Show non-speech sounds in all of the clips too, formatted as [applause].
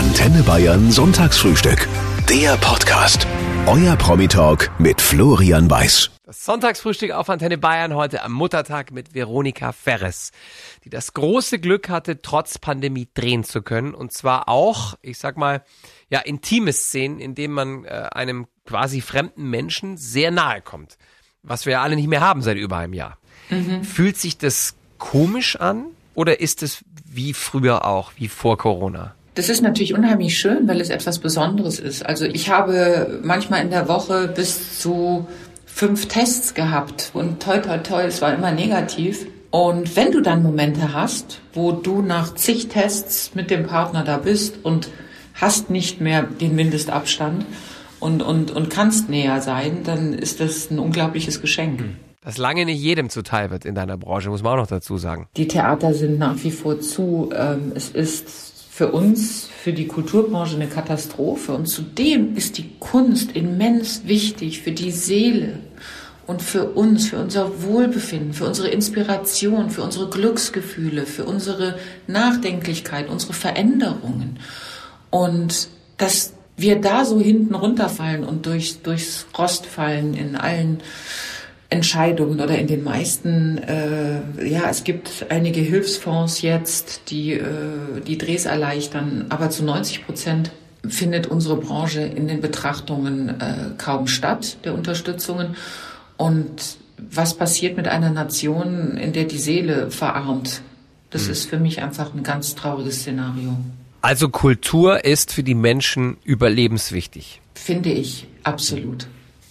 Antenne Bayern Sonntagsfrühstück. Der Podcast. Euer Promi-Talk mit Florian Weiß. Das Sonntagsfrühstück auf Antenne Bayern heute am Muttertag mit Veronika Ferres, die das große Glück hatte, trotz Pandemie drehen zu können. Und zwar auch, ich sag mal, ja, intime Szenen, in denen man äh, einem quasi fremden Menschen sehr nahe kommt. Was wir ja alle nicht mehr haben seit über einem Jahr. Mhm. Fühlt sich das komisch an oder ist es wie früher auch, wie vor Corona? Das ist natürlich unheimlich schön, weil es etwas Besonderes ist. Also ich habe manchmal in der Woche bis zu fünf Tests gehabt und toi, toi, toi, es war immer negativ. Und wenn du dann Momente hast, wo du nach zig Tests mit dem Partner da bist und hast nicht mehr den Mindestabstand und, und, und kannst näher sein, dann ist das ein unglaubliches Geschenk. Hm. Das lange nicht jedem zuteil wird in deiner Branche, muss man auch noch dazu sagen. Die Theater sind nach wie vor zu. Ähm, es ist für uns, für die Kulturbranche eine Katastrophe. Und zudem ist die Kunst immens wichtig für die Seele und für uns, für unser Wohlbefinden, für unsere Inspiration, für unsere Glücksgefühle, für unsere Nachdenklichkeit, unsere Veränderungen. Und dass wir da so hinten runterfallen und durch, durchs Rost fallen in allen Entscheidungen oder in den meisten, äh, ja, es gibt einige Hilfsfonds jetzt, die äh, die Drehs erleichtern, aber zu 90 Prozent findet unsere Branche in den Betrachtungen äh, kaum statt, der Unterstützungen. Und was passiert mit einer Nation, in der die Seele verarmt? Das mhm. ist für mich einfach ein ganz trauriges Szenario. Also Kultur ist für die Menschen überlebenswichtig. Finde ich, absolut.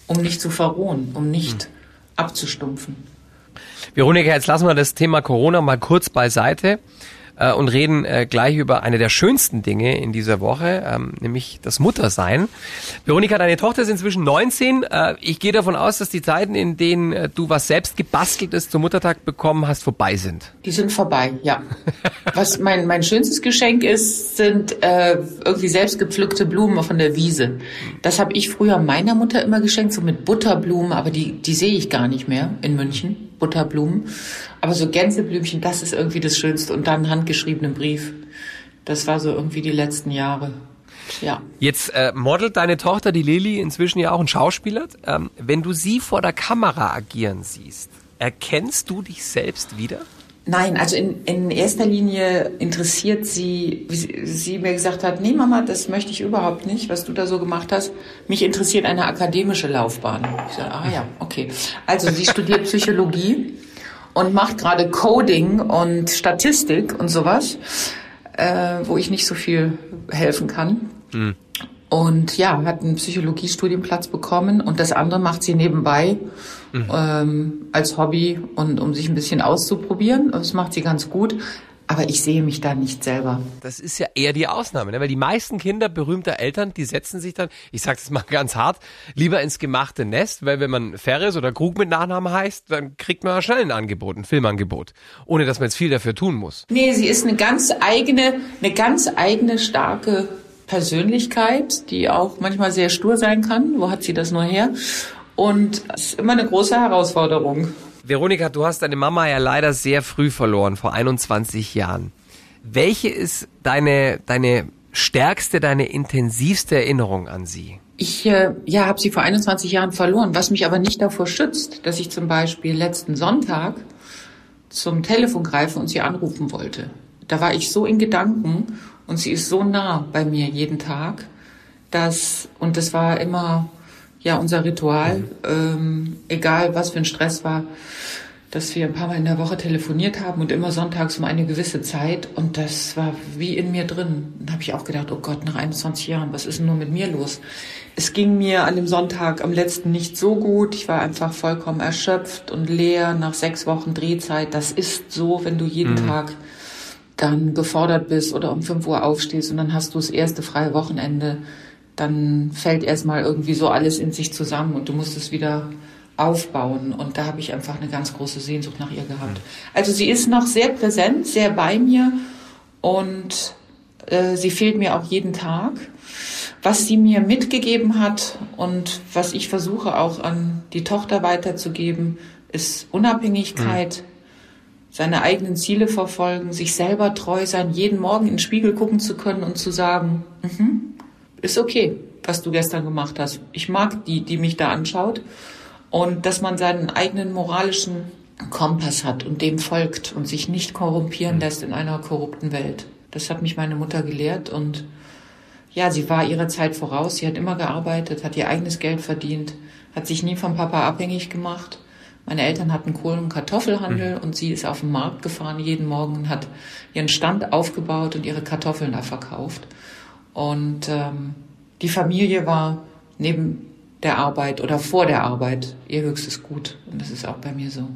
Um nicht zu verrohen, um nicht mhm abzustumpfen. Veronika, jetzt lassen wir das Thema Corona mal kurz beiseite äh, und reden äh, gleich über eine der schönsten Dinge in dieser Woche, ähm, nämlich das Muttersein. Veronika, deine Tochter ist inzwischen 19. Äh, ich gehe davon aus, dass die Zeiten, in denen äh, du was selbst gebasteltes zum Muttertag bekommen hast, vorbei sind. Die sind vorbei, ja. was mein, mein schönstes Geschenk ist, sind äh, irgendwie selbst gepflückte Blumen von der Wiese. Das habe ich früher meiner Mutter immer geschenkt, so mit Butterblumen, aber die, die sehe ich gar nicht mehr in München. Butterblumen. Aber so Gänseblümchen, das ist irgendwie das Schönste. Und dann handgeschriebenen Brief. Das war so irgendwie die letzten Jahre. Ja. Jetzt äh, modelt deine Tochter, die Lili, inzwischen ja auch ein Schauspieler. Ähm, wenn du sie vor der Kamera agieren siehst, erkennst du dich selbst wieder? Nein, also in, in erster Linie interessiert sie, wie sie, sie mir gesagt hat, nee Mama, das möchte ich überhaupt nicht, was du da so gemacht hast. Mich interessiert eine akademische Laufbahn. Ich sage, ah ja, okay. Also sie studiert Psychologie und macht gerade Coding und Statistik und sowas, äh, wo ich nicht so viel helfen kann. Mhm. Und ja, hat einen Psychologiestudienplatz bekommen und das andere macht sie nebenbei mhm. ähm, als Hobby und um sich ein bisschen auszuprobieren. Das macht sie ganz gut. Aber ich sehe mich da nicht selber. Das ist ja eher die Ausnahme, ne? weil die meisten Kinder berühmter Eltern, die setzen sich dann, ich sage das mal [laughs] ganz hart, lieber ins gemachte Nest, weil wenn man Ferris oder Krug mit Nachnamen heißt, dann kriegt man schnell ein Angebot, ein Filmangebot, ohne dass man jetzt viel dafür tun muss. Nee, sie ist eine ganz eigene, eine ganz eigene starke Persönlichkeit, die auch manchmal sehr stur sein kann. Wo hat sie das nur her? Und es ist immer eine große Herausforderung. Veronika, du hast deine Mama ja leider sehr früh verloren, vor 21 Jahren. Welche ist deine, deine stärkste, deine intensivste Erinnerung an sie? Ich äh, ja, habe sie vor 21 Jahren verloren, was mich aber nicht davor schützt, dass ich zum Beispiel letzten Sonntag zum Telefon greife und sie anrufen wollte. Da war ich so in Gedanken und sie ist so nah bei mir jeden Tag, dass, und das war immer, ja, unser Ritual, ähm, egal was für ein Stress war, dass wir ein paar Mal in der Woche telefoniert haben und immer sonntags um eine gewisse Zeit. Und das war wie in mir drin. Da habe ich auch gedacht, oh Gott, nach 21 Jahren, was ist denn nur mit mir los? Es ging mir an dem Sonntag am letzten nicht so gut. Ich war einfach vollkommen erschöpft und leer nach sechs Wochen Drehzeit. Das ist so, wenn du jeden mhm. Tag dann gefordert bist oder um 5 Uhr aufstehst und dann hast du das erste freie Wochenende, dann fällt erstmal irgendwie so alles in sich zusammen und du musst es wieder aufbauen. Und da habe ich einfach eine ganz große Sehnsucht nach ihr gehabt. Also sie ist noch sehr präsent, sehr bei mir und äh, sie fehlt mir auch jeden Tag. Was sie mir mitgegeben hat und was ich versuche auch an die Tochter weiterzugeben, ist Unabhängigkeit, seine eigenen Ziele verfolgen, sich selber treu sein, jeden Morgen in den Spiegel gucken zu können und zu sagen, mhm, ist okay, was du gestern gemacht hast. Ich mag die, die mich da anschaut. Und dass man seinen eigenen moralischen Kompass hat und dem folgt und sich nicht korrumpieren mhm. lässt in einer korrupten Welt. Das hat mich meine Mutter gelehrt und ja, sie war ihrer Zeit voraus. Sie hat immer gearbeitet, hat ihr eigenes Geld verdient, hat sich nie vom Papa abhängig gemacht. Meine Eltern hatten Kohlen- und Kartoffelhandel mhm. und sie ist auf den Markt gefahren jeden Morgen und hat ihren Stand aufgebaut und ihre Kartoffeln da verkauft. Und ähm, die Familie war neben der Arbeit oder vor der Arbeit ihr höchstes Gut. Und das ist auch bei mir so.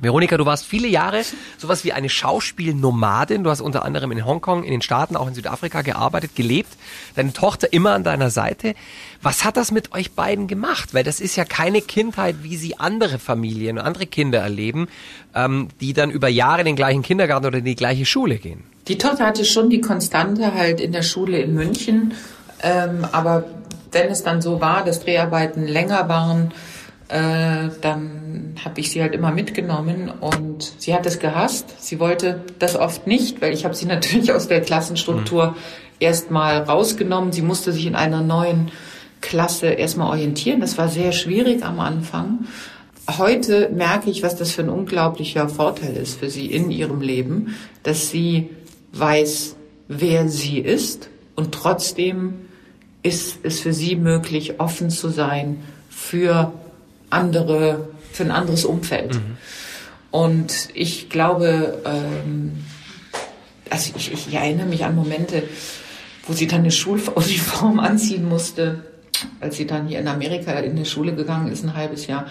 Veronika, du warst viele Jahre sowas wie eine Schauspielnomadin. Du hast unter anderem in Hongkong, in den Staaten, auch in Südafrika gearbeitet, gelebt. Deine Tochter immer an deiner Seite. Was hat das mit euch beiden gemacht? Weil das ist ja keine Kindheit, wie sie andere Familien und andere Kinder erleben, ähm, die dann über Jahre in den gleichen Kindergarten oder in die gleiche Schule gehen. Die Tochter hatte schon die Konstante halt in der Schule in München. Ähm, aber wenn es dann so war, dass Dreharbeiten länger waren, äh, dann habe ich sie halt immer mitgenommen und sie hat es gehasst. Sie wollte das oft nicht, weil ich habe sie [laughs] natürlich aus der Klassenstruktur mhm. erstmal rausgenommen. Sie musste sich in einer neuen Klasse erstmal orientieren. Das war sehr schwierig am Anfang. Heute merke ich, was das für ein unglaublicher Vorteil ist für sie in ihrem Leben, dass sie weiß, wer sie ist und trotzdem ist es für sie möglich, offen zu sein für andere, für ein anderes Umfeld. Mhm. Und ich glaube, ähm, also ich, ich erinnere mich an Momente, wo sie dann eine Schuluniform [laughs] anziehen musste, als sie dann hier in Amerika in die Schule gegangen ist, ein halbes Jahr.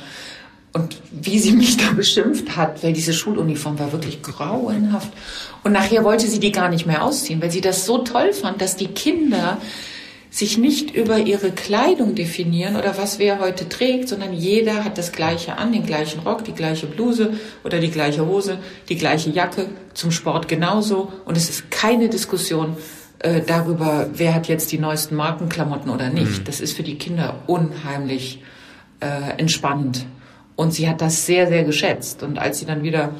Und wie sie mich [laughs] da beschimpft hat, weil diese Schuluniform war wirklich grauenhaft. Und nachher wollte sie die gar nicht mehr ausziehen, weil sie das so toll fand, dass die Kinder sich nicht über ihre Kleidung definieren oder was wer heute trägt, sondern jeder hat das gleiche an, den gleichen Rock, die gleiche Bluse oder die gleiche Hose, die gleiche Jacke, zum Sport genauso. Und es ist keine Diskussion äh, darüber, wer hat jetzt die neuesten Markenklamotten oder nicht. Mhm. Das ist für die Kinder unheimlich äh, entspannend. Und sie hat das sehr, sehr geschätzt. Und als sie dann wieder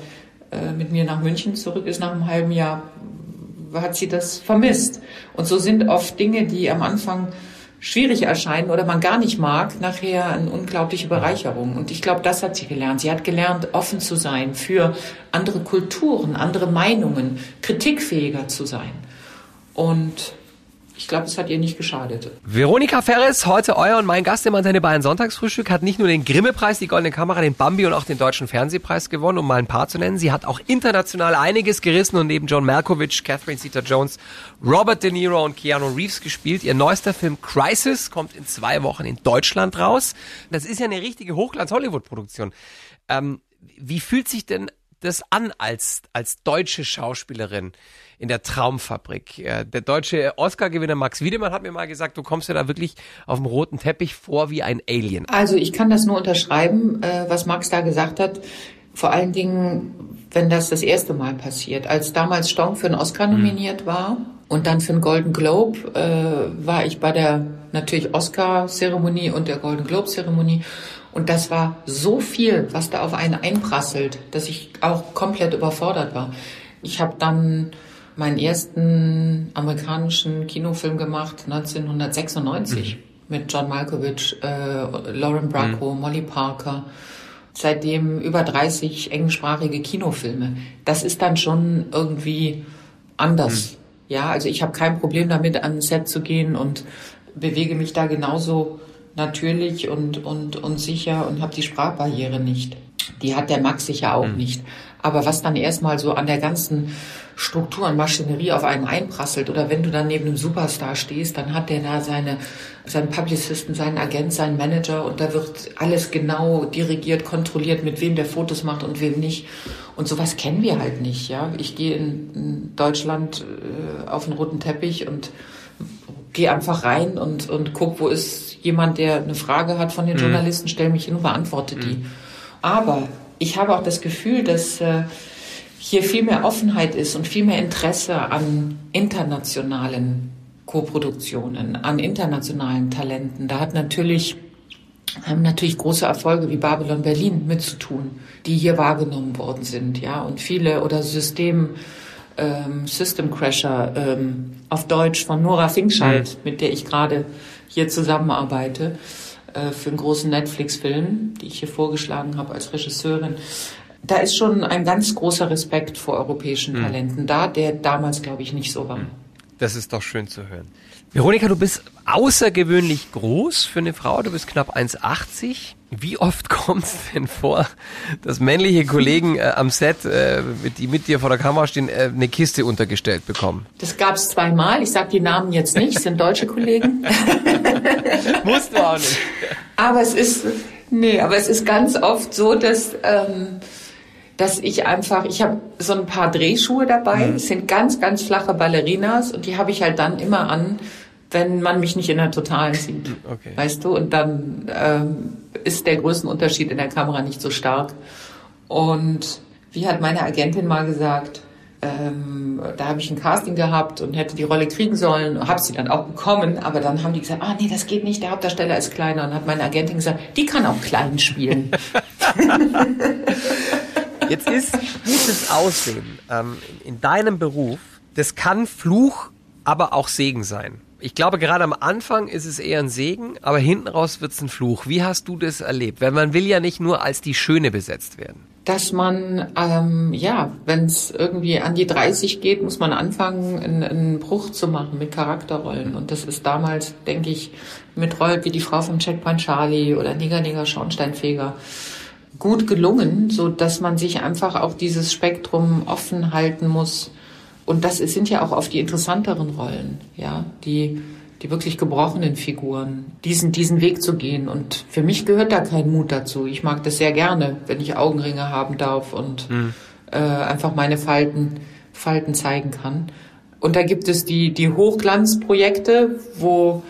äh, mit mir nach München zurück ist, nach einem halben Jahr, hat sie das vermisst. Und so sind oft Dinge, die am Anfang schwierig erscheinen oder man gar nicht mag, nachher eine unglaubliche Bereicherung. Und ich glaube, das hat sie gelernt. Sie hat gelernt, offen zu sein für andere Kulturen, andere Meinungen, kritikfähiger zu sein. Und ich glaube, es hat ihr nicht geschadet. Veronika Ferres, heute euer und mein Gast im Antenne Bayern Sonntagsfrühstück, hat nicht nur den Grimme-Preis, die Goldene Kamera, den Bambi und auch den Deutschen Fernsehpreis gewonnen, um mal ein paar zu nennen. Sie hat auch international einiges gerissen und neben John Malkovich, Catherine Zeta-Jones, Robert De Niro und Keanu Reeves gespielt. Ihr neuester Film Crisis kommt in zwei Wochen in Deutschland raus. Das ist ja eine richtige Hochglanz-Hollywood-Produktion. Ähm, wie fühlt sich denn das an als, als deutsche Schauspielerin? in der Traumfabrik. Der deutsche Oscar-Gewinner Max Wiedemann hat mir mal gesagt, du kommst ja da wirklich auf dem roten Teppich vor wie ein Alien. Also ich kann das nur unterschreiben, äh, was Max da gesagt hat. Vor allen Dingen, wenn das das erste Mal passiert. Als damals Stong für einen Oscar mhm. nominiert war und dann für einen Golden Globe, äh, war ich bei der natürlich Oscar-Zeremonie und der Golden Globe-Zeremonie. Und das war so viel, was da auf einen einprasselt, dass ich auch komplett überfordert war. Ich habe dann meinen ersten amerikanischen Kinofilm gemacht, 1996, mhm. mit John Malkovich, äh, Lauren Bracco, mhm. Molly Parker. Seitdem über 30 englischsprachige Kinofilme. Das ist dann schon irgendwie anders. Mhm. Ja, also ich habe kein Problem damit, an ein Set zu gehen und bewege mich da genauso natürlich und, und, und sicher und habe die Sprachbarriere nicht. Die hat der Max sicher auch mhm. nicht. Aber was dann erstmal so an der ganzen Struktur und Maschinerie auf einen einprasselt oder wenn du dann neben einem Superstar stehst, dann hat der da seine, seinen Publicisten, seinen Agent, seinen Manager und da wird alles genau dirigiert, kontrolliert, mit wem der Fotos macht und wem nicht. Und sowas kennen wir halt nicht, ja. Ich gehe in, Deutschland äh, auf den roten Teppich und gehe einfach rein und, und guck, wo ist jemand, der eine Frage hat von den mhm. Journalisten, stell mich hin und beantworte die. Mhm. Aber ich habe auch das Gefühl, dass äh, hier viel mehr Offenheit ist und viel mehr Interesse an internationalen Koproduktionen, an internationalen Talenten. Da hat natürlich haben natürlich große Erfolge wie Babylon Berlin mitzutun, die hier wahrgenommen worden sind, ja, und viele oder System ähm, System Crasher ähm, auf Deutsch von Nora Finkscheid, mhm. mit der ich gerade hier zusammenarbeite äh, für einen großen Netflix-Film, die ich hier vorgeschlagen habe als Regisseurin. Da ist schon ein ganz großer Respekt vor europäischen mhm. Talenten da, der damals, glaube ich, nicht so war. Mhm. Das ist doch schön zu hören. Veronika, du bist außergewöhnlich groß für eine Frau. Du bist knapp 1,80. Wie oft [laughs] kommt es denn vor, dass männliche Kollegen äh, am Set, äh, die mit dir vor der Kamera stehen, äh, eine Kiste untergestellt bekommen? Das gab es zweimal. Ich sage die Namen jetzt nicht, das sind deutsche Kollegen. [laughs] Musst du auch nicht. Aber es ist, nee, aber es ist ganz oft so, dass... Ähm, dass ich einfach, ich habe so ein paar Drehschuhe dabei, mhm. das sind ganz, ganz flache Ballerinas und die habe ich halt dann immer an, wenn man mich nicht in der Totalen sieht. Okay. Weißt du? Und dann ähm, ist der Größenunterschied in der Kamera nicht so stark. Und wie hat meine Agentin mal gesagt, ähm, da habe ich ein Casting gehabt und hätte die Rolle kriegen sollen, habe sie dann auch bekommen, aber dann haben die gesagt, ah nee, das geht nicht, der Hauptdarsteller ist kleiner und hat meine Agentin gesagt, die kann auch klein spielen. [laughs] Jetzt ist gutes Aussehen ähm, in deinem Beruf, das kann Fluch, aber auch Segen sein. Ich glaube, gerade am Anfang ist es eher ein Segen, aber hinten raus wird es ein Fluch. Wie hast du das erlebt? Weil man will ja nicht nur als die Schöne besetzt werden. Dass man, ähm, ja, wenn es irgendwie an die 30 geht, muss man anfangen, einen, einen Bruch zu machen mit Charakterrollen. Und das ist damals, denke ich, mit Rollen wie die Frau vom Checkpoint Charlie oder Nigger Nigger Schornsteinfeger gut gelungen, so dass man sich einfach auch dieses Spektrum offen halten muss. Und das sind ja auch oft die interessanteren Rollen, ja, die, die wirklich gebrochenen Figuren, diesen, diesen Weg zu gehen. Und für mich gehört da kein Mut dazu. Ich mag das sehr gerne, wenn ich Augenringe haben darf und mhm. äh, einfach meine Falten, Falten zeigen kann. Und da gibt es die, die Hochglanzprojekte, wo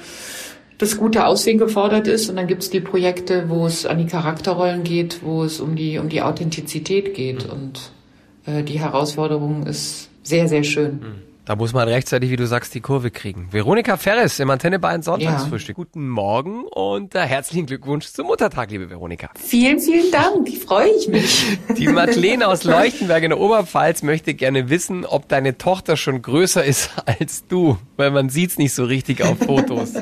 das gute Aussehen gefordert ist. Und dann gibt es die Projekte, wo es an die Charakterrollen geht, wo es um die, um die Authentizität geht. Mhm. Und äh, die Herausforderung ist sehr, sehr schön. Mhm. Da muss man rechtzeitig, wie du sagst, die Kurve kriegen. Veronika Ferres im Antenne Bayern Sonntagsfrühstück. Ja. Guten Morgen und äh, herzlichen Glückwunsch zum Muttertag, liebe Veronika. Vielen, vielen Dank. Freue ich mich. [laughs] Die Madeleine aus Leuchtenberg in der Oberpfalz möchte gerne wissen, ob deine Tochter schon größer ist [laughs] als du, weil man sieht's nicht so richtig auf Fotos.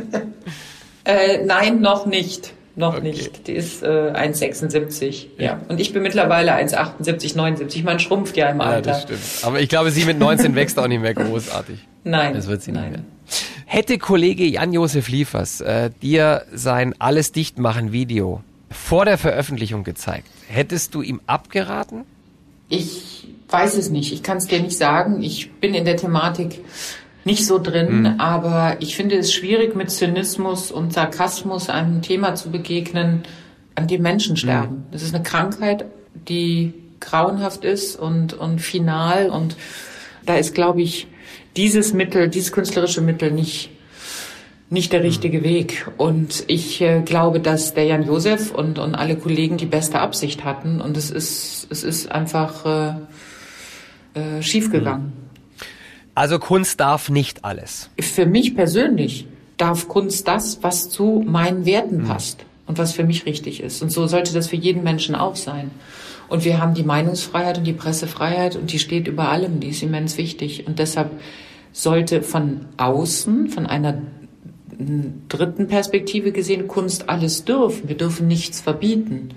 äh, nein, noch nicht. Noch okay. nicht. Die ist äh, 1,76. Ja. ja. Und ich bin mittlerweile 1,78, 79. Man schrumpft ja im Alter. Ja, das stimmt. Aber ich glaube, sie mit 19 wächst auch nicht mehr großartig. Nein. Das wird sie Nein. nicht mehr. Hätte Kollege Jan-Josef Liefers äh, dir sein Alles Dichtmachen Video vor der Veröffentlichung gezeigt, hättest du ihm abgeraten? Ich weiß es nicht. Ich kann es dir nicht sagen. Ich bin in der Thematik nicht so drin, mhm. aber ich finde es schwierig, mit Zynismus und Sarkasmus einem Thema zu begegnen, an dem Menschen mhm. sterben. Mhm. Das ist eine Krankheit, die grauenhaft ist und, und final und da ist, glaube ich, dieses Mittel, dieses künstlerische Mittel nicht, nicht der richtige mhm. Weg. Und ich äh, glaube, dass der Jan Josef und, und alle Kollegen die beste Absicht hatten und es ist, es ist einfach äh, äh, schiefgegangen. Mhm. Also Kunst darf nicht alles. Für mich persönlich darf Kunst das, was zu meinen Werten mhm. passt und was für mich richtig ist. Und so sollte das für jeden Menschen auch sein. Und wir haben die Meinungsfreiheit und die Pressefreiheit und die steht über allem, die ist immens wichtig. Und deshalb sollte von außen, von einer dritten Perspektive gesehen, Kunst alles dürfen. Wir dürfen nichts verbieten.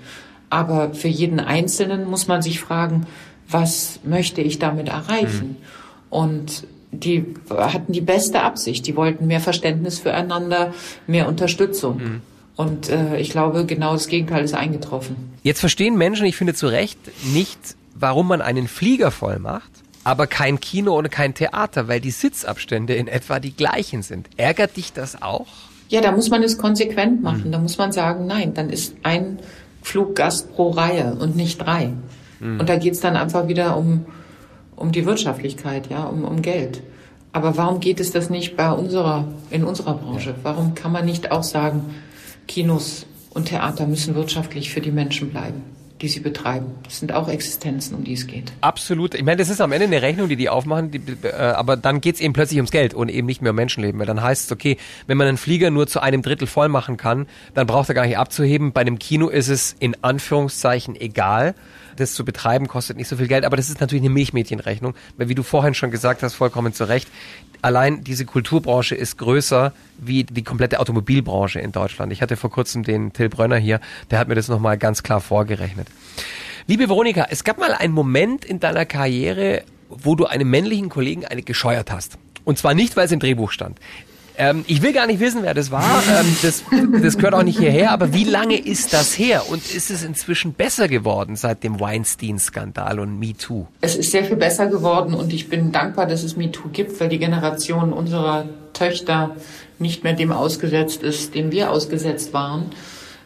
Aber für jeden Einzelnen muss man sich fragen, was möchte ich damit erreichen? Mhm. Und die hatten die beste Absicht. Die wollten mehr Verständnis füreinander, mehr Unterstützung. Mhm. Und äh, ich glaube, genau das Gegenteil ist eingetroffen. Jetzt verstehen Menschen, ich finde zu Recht, nicht, warum man einen Flieger voll macht, aber kein Kino oder kein Theater, weil die Sitzabstände in etwa die gleichen sind. Ärgert dich das auch? Ja, da muss man es konsequent machen. Mhm. Da muss man sagen, nein, dann ist ein Fluggast pro Reihe und nicht drei. Mhm. Und da geht's dann einfach wieder um um die Wirtschaftlichkeit, ja, um, um Geld. Aber warum geht es das nicht bei unserer, in unserer Branche? Warum kann man nicht auch sagen, Kinos und Theater müssen wirtschaftlich für die Menschen bleiben? die sie betreiben. Das sind auch Existenzen, um die es geht. Absolut. Ich meine, das ist am Ende eine Rechnung, die die aufmachen, die, äh, aber dann geht's eben plötzlich ums Geld und eben nicht mehr um Menschenleben. Weil dann heißt es, okay, wenn man einen Flieger nur zu einem Drittel voll machen kann, dann braucht er gar nicht abzuheben. Bei einem Kino ist es in Anführungszeichen egal. Das zu betreiben kostet nicht so viel Geld, aber das ist natürlich eine Milchmädchenrechnung, weil wie du vorhin schon gesagt hast, vollkommen zu Recht, allein diese Kulturbranche ist größer wie die komplette Automobilbranche in Deutschland. Ich hatte vor kurzem den Till Brönner hier, der hat mir das nochmal ganz klar vorgerechnet. Liebe Veronika, es gab mal einen Moment in deiner Karriere, wo du einem männlichen Kollegen eine gescheuert hast. Und zwar nicht, weil es im Drehbuch stand. Ähm, ich will gar nicht wissen, wer das war. Ähm, das, das gehört auch nicht hierher. Aber wie lange ist das her? Und ist es inzwischen besser geworden seit dem Weinstein-Skandal und MeToo? Es ist sehr viel besser geworden und ich bin dankbar, dass es MeToo gibt, weil die Generation unserer Töchter nicht mehr dem ausgesetzt ist, dem wir ausgesetzt waren.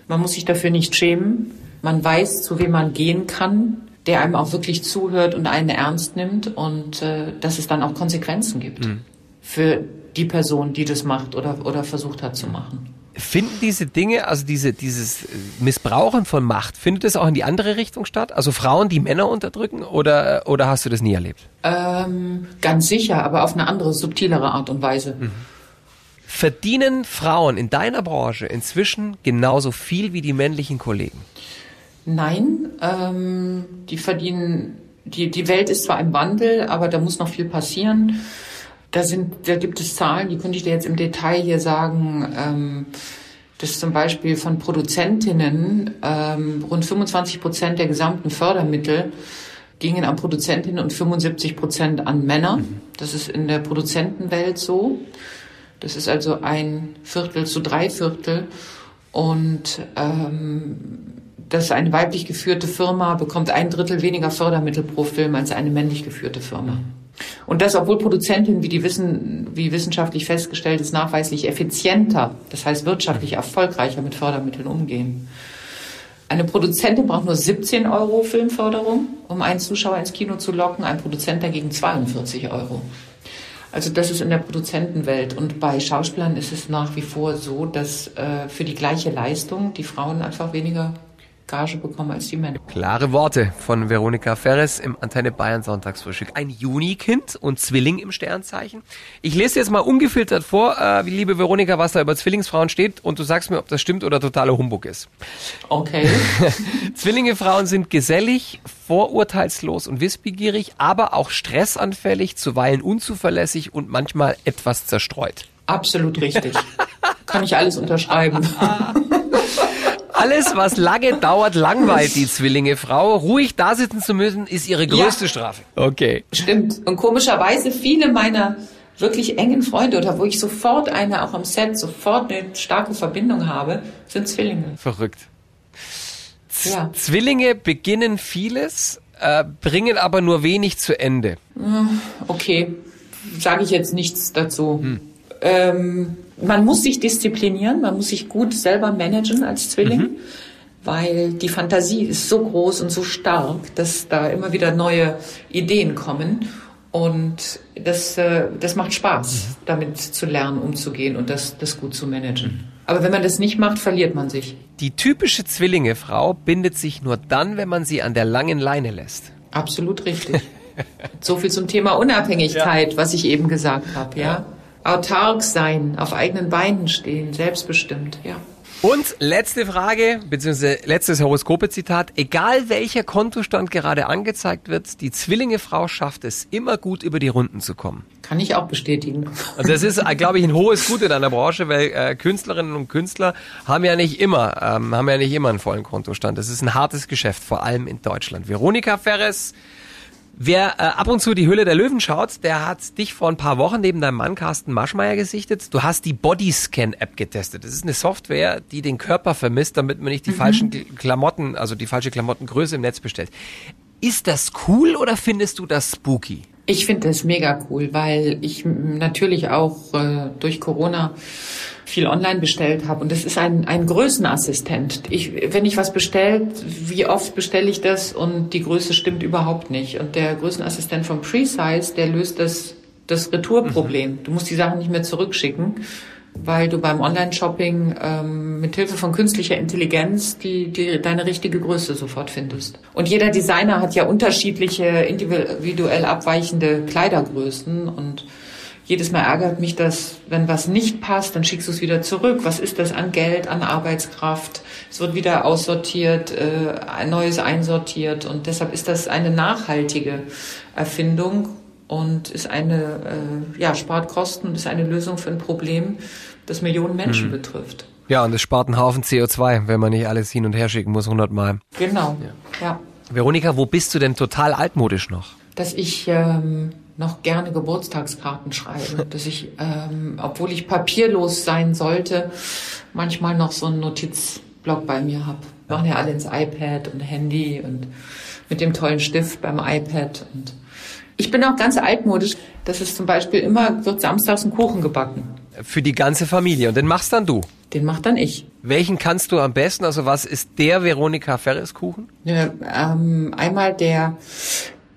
Man muss sich dafür nicht schämen. Man weiß, zu wem man gehen kann, der einem auch wirklich zuhört und einen ernst nimmt und äh, dass es dann auch Konsequenzen gibt mhm. für die Person, die das macht oder, oder versucht hat zu machen. Finden diese Dinge, also diese, dieses Missbrauchen von Macht, findet es auch in die andere Richtung statt? Also Frauen, die Männer unterdrücken oder, oder hast du das nie erlebt? Ähm, ganz sicher, aber auf eine andere, subtilere Art und Weise. Mhm. Verdienen Frauen in deiner Branche inzwischen genauso viel wie die männlichen Kollegen? Nein, ähm, die verdienen, die, die Welt ist zwar im Wandel, aber da muss noch viel passieren. Da sind, da gibt es Zahlen, die könnte ich dir jetzt im Detail hier sagen. Ähm, dass zum Beispiel von Produzentinnen ähm, rund 25 Prozent der gesamten Fördermittel gingen an Produzentinnen und 75 Prozent an Männer. Mhm. Das ist in der Produzentenwelt so. Das ist also ein Viertel zu drei Viertel. Und ähm, dass eine weiblich geführte Firma bekommt ein Drittel weniger Fördermittel pro Film als eine männlich geführte Firma. Und das, obwohl Produzentinnen, wie die wissen, wie wissenschaftlich festgestellt ist, nachweislich effizienter, das heißt wirtschaftlich erfolgreicher mit Fördermitteln umgehen. Eine Produzentin braucht nur 17 Euro Filmförderung, um einen Zuschauer ins Kino zu locken, ein Produzent dagegen 42 Euro. Also das ist in der Produzentenwelt. Und bei Schauspielern ist es nach wie vor so, dass äh, für die gleiche Leistung die Frauen einfach weniger Gage bekommen als die Männer. Klare Worte von Veronika Ferres im Antenne Bayern Sonntagsfrühstück. Ein Junikind und Zwilling im Sternzeichen. Ich lese jetzt mal ungefiltert vor, äh, liebe Veronika, was da über Zwillingsfrauen steht und du sagst mir, ob das stimmt oder totaler Humbug ist. Okay. [laughs] Zwillingefrauen sind gesellig, vorurteilslos und wissbegierig, aber auch stressanfällig, zuweilen unzuverlässig und manchmal etwas zerstreut. Absolut richtig. Kann ich alles unterschreiben. [laughs] Alles, was lange dauert, langweilt die [laughs] Zwillinge. Frau, ruhig da sitzen zu müssen, ist ihre größte ja. Strafe. Okay. Stimmt. Und komischerweise viele meiner wirklich engen Freunde oder wo ich sofort eine, auch am Set, sofort eine starke Verbindung habe, sind Zwillinge. Verrückt. Z ja. Zwillinge beginnen vieles, äh, bringen aber nur wenig zu Ende. Okay, sage ich jetzt nichts dazu. Hm. Ähm, man muss sich disziplinieren, man muss sich gut selber managen als Zwilling, mhm. weil die Fantasie ist so groß und so stark, dass da immer wieder neue Ideen kommen. Und das, äh, das macht Spaß, mhm. damit zu lernen, umzugehen und das, das gut zu managen. Aber wenn man das nicht macht, verliert man sich. Die typische Zwillingefrau bindet sich nur dann, wenn man sie an der langen Leine lässt. Absolut richtig. so viel zum Thema Unabhängigkeit, ja. was ich eben gesagt habe, ja. ja autark sein, auf eigenen Beinen stehen, selbstbestimmt, ja. Und letzte Frage, beziehungsweise letztes Horoskope-Zitat. Egal welcher Kontostand gerade angezeigt wird, die Zwillingefrau schafft es immer gut über die Runden zu kommen. Kann ich auch bestätigen. Und das ist, glaube ich, ein hohes Gut in einer Branche, weil äh, Künstlerinnen und Künstler haben ja nicht immer, ähm, haben ja nicht immer einen vollen Kontostand. Das ist ein hartes Geschäft, vor allem in Deutschland. Veronika Ferres, Wer äh, ab und zu die Hülle der Löwen schaut, der hat dich vor ein paar Wochen neben deinem Mann Carsten Maschmeyer gesichtet. Du hast die Bodyscan-App getestet. Das ist eine Software, die den Körper vermisst, damit man nicht die mhm. falschen Klamotten, also die falsche Klamottengröße im Netz bestellt. Ist das cool oder findest du das spooky? Ich finde das mega cool, weil ich natürlich auch äh, durch Corona viel online bestellt habe. Und das ist ein, ein Größenassistent. Ich, wenn ich was bestellt, wie oft bestelle ich das und die Größe stimmt überhaupt nicht. Und der Größenassistent von Precise, der löst das, das Retourproblem. Mhm. Du musst die Sachen nicht mehr zurückschicken. weil du beim Online-Shopping ähm, mit Hilfe von künstlicher Intelligenz die, die deine richtige Größe sofort findest. Und jeder Designer hat ja unterschiedliche individuell abweichende Kleidergrößen und jedes Mal ärgert mich das, wenn was nicht passt, dann schickst du es wieder zurück. Was ist das an Geld, an Arbeitskraft? Es wird wieder aussortiert, äh, ein neues einsortiert und deshalb ist das eine nachhaltige Erfindung und ist eine, äh, ja, spart Kosten und ist eine Lösung für ein Problem, das Millionen Menschen mhm. betrifft. Ja, und es spart einen Haufen CO2, wenn man nicht alles hin und her schicken muss, hundertmal. Genau, ja. ja. Veronika, wo bist du denn total altmodisch noch? Dass ich ähm, noch gerne Geburtstagskarten schreibe, [laughs] dass ich, ähm, obwohl ich papierlos sein sollte, manchmal noch so einen Notizblock bei mir habe. Machen ja alle ins iPad und Handy und mit dem tollen Stift beim iPad und ich bin auch ganz altmodisch. Das ist zum Beispiel immer, wird samstags ein Kuchen gebacken. Für die ganze Familie. Und den machst dann du? Den mach dann ich. Welchen kannst du am besten? Also was ist der Veronika Ferris Kuchen? Ja, ähm, einmal der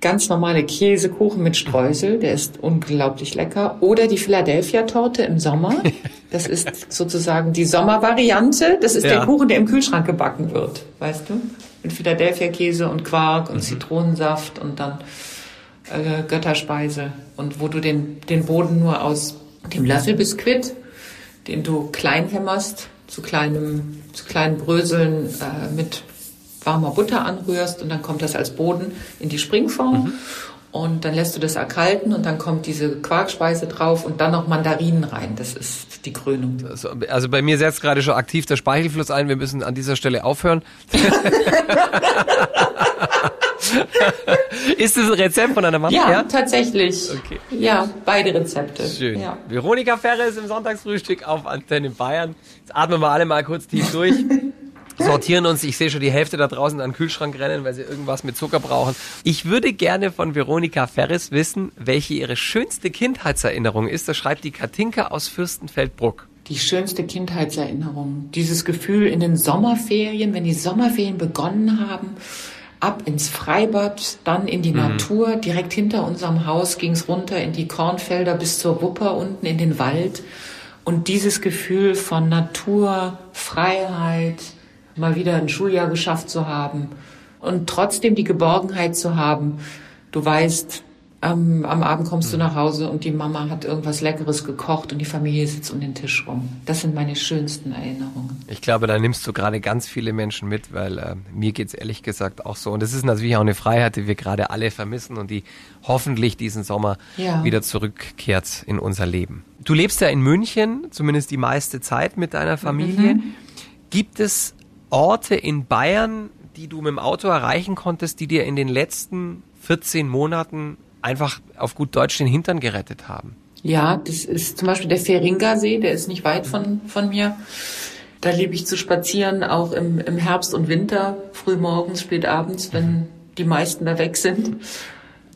ganz normale Käsekuchen mit Streusel, der ist unglaublich lecker. Oder die Philadelphia-Torte im Sommer. [laughs] Das ist sozusagen die Sommervariante. Das ist ja. der Kuchen, der im Kühlschrank gebacken wird, weißt du? Mit Philadelphia-Käse und Quark und mhm. Zitronensaft und dann äh, Götterspeise und wo du den, den Boden nur aus dem Löffelbiskuit, den du klein hämmerst, zu kleinem, zu kleinen Bröseln äh, mit warmer Butter anrührst und dann kommt das als Boden in die Springform. Mhm. Und dann lässt du das erkalten und dann kommt diese Quarkspeise drauf und dann noch Mandarinen rein. Das ist die Krönung. Also, also bei mir setzt gerade schon aktiv der Speichelfluss ein. Wir müssen an dieser Stelle aufhören. [laughs] ist das ein Rezept von deiner Mama? Ja, ja? tatsächlich. Okay. Ja, beide Rezepte. Schön. Ja. Veronika Ferres im Sonntagsfrühstück auf Antenne Bayern. Jetzt atmen wir alle mal kurz tief durch. [laughs] sortieren uns. Ich sehe schon die Hälfte da draußen an den Kühlschrank rennen, weil sie irgendwas mit Zucker brauchen. Ich würde gerne von Veronika Ferris wissen, welche ihre schönste Kindheitserinnerung ist. Das schreibt die Katinka aus Fürstenfeldbruck. Die schönste Kindheitserinnerung. Dieses Gefühl in den Sommerferien, wenn die Sommerferien begonnen haben, ab ins Freibad, dann in die mhm. Natur. Direkt hinter unserem Haus ging es runter in die Kornfelder bis zur Wupper unten in den Wald. Und dieses Gefühl von Natur, Freiheit, mal wieder ein Schuljahr geschafft zu haben und trotzdem die Geborgenheit zu haben. Du weißt, am, am Abend kommst du mhm. nach Hause und die Mama hat irgendwas Leckeres gekocht und die Familie sitzt um den Tisch rum. Das sind meine schönsten Erinnerungen. Ich glaube, da nimmst du gerade ganz viele Menschen mit, weil äh, mir geht's ehrlich gesagt auch so. Und das ist natürlich auch eine Freiheit, die wir gerade alle vermissen und die hoffentlich diesen Sommer ja. wieder zurückkehrt in unser Leben. Du lebst ja in München, zumindest die meiste Zeit mit deiner Familie. Mhm. Gibt es Orte in Bayern, die du mit dem Auto erreichen konntest, die dir in den letzten 14 Monaten einfach auf gut Deutsch den Hintern gerettet haben? Ja, das ist zum Beispiel der Feringa-See, der ist nicht weit von, von mir. Da liebe ich zu spazieren, auch im, im Herbst und Winter, frühmorgens, spätabends, wenn die meisten da weg sind.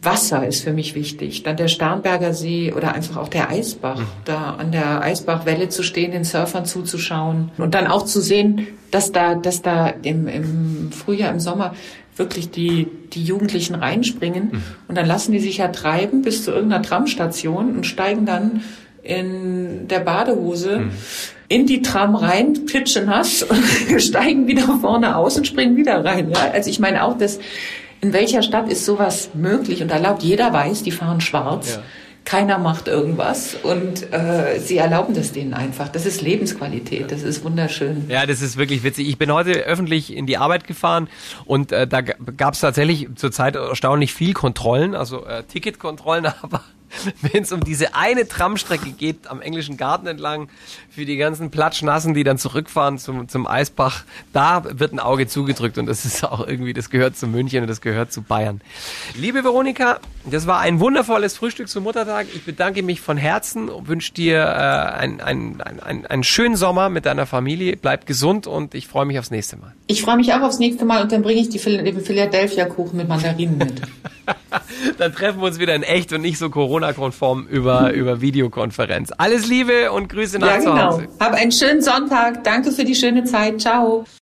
Wasser ist für mich wichtig. Dann der Starnberger See oder einfach auch der Eisbach. Mhm. Da an der Eisbachwelle zu stehen, den Surfern zuzuschauen und dann auch zu sehen, dass da, dass da im, im Frühjahr, im Sommer wirklich die, die Jugendlichen reinspringen mhm. und dann lassen die sich ja treiben bis zu irgendeiner Tramstation und steigen dann in der Badehose mhm. in die Tram rein, pitchen nass [laughs] steigen wieder vorne aus und springen wieder rein. Ja? Also ich meine auch, dass in welcher Stadt ist sowas möglich und erlaubt? Jeder weiß, die fahren schwarz. Ja. Keiner macht irgendwas und äh, sie erlauben das denen einfach. Das ist Lebensqualität, das ist wunderschön. Ja, das ist wirklich witzig. Ich bin heute öffentlich in die Arbeit gefahren und äh, da gab es tatsächlich zurzeit erstaunlich viel Kontrollen, also äh, Ticketkontrollen, [laughs] aber [laughs] wenn es um diese eine Tramstrecke geht, am englischen Garten entlang, für die ganzen Platschnassen, die dann zurückfahren zum, zum Eisbach, da wird ein Auge zugedrückt und das ist auch irgendwie, das gehört zu München und das gehört zu Bayern. Liebe Veronika, das war ein wundervolles Frühstück zum Muttertag. Ich bedanke mich von Herzen und wünsche dir äh, einen, einen, einen, einen schönen Sommer mit deiner Familie. Bleib gesund und ich freue mich aufs nächste Mal. Ich freue mich auch aufs nächste Mal und dann bringe ich die Philadelphia-Kuchen mit Mandarinen mit. [laughs] dann treffen wir uns wieder in echt und nicht so Corona-konform über, über Videokonferenz. Alles Liebe und Grüße nach ja, genau. Hause. Hab einen schönen Sonntag. Danke für die schöne Zeit. Ciao.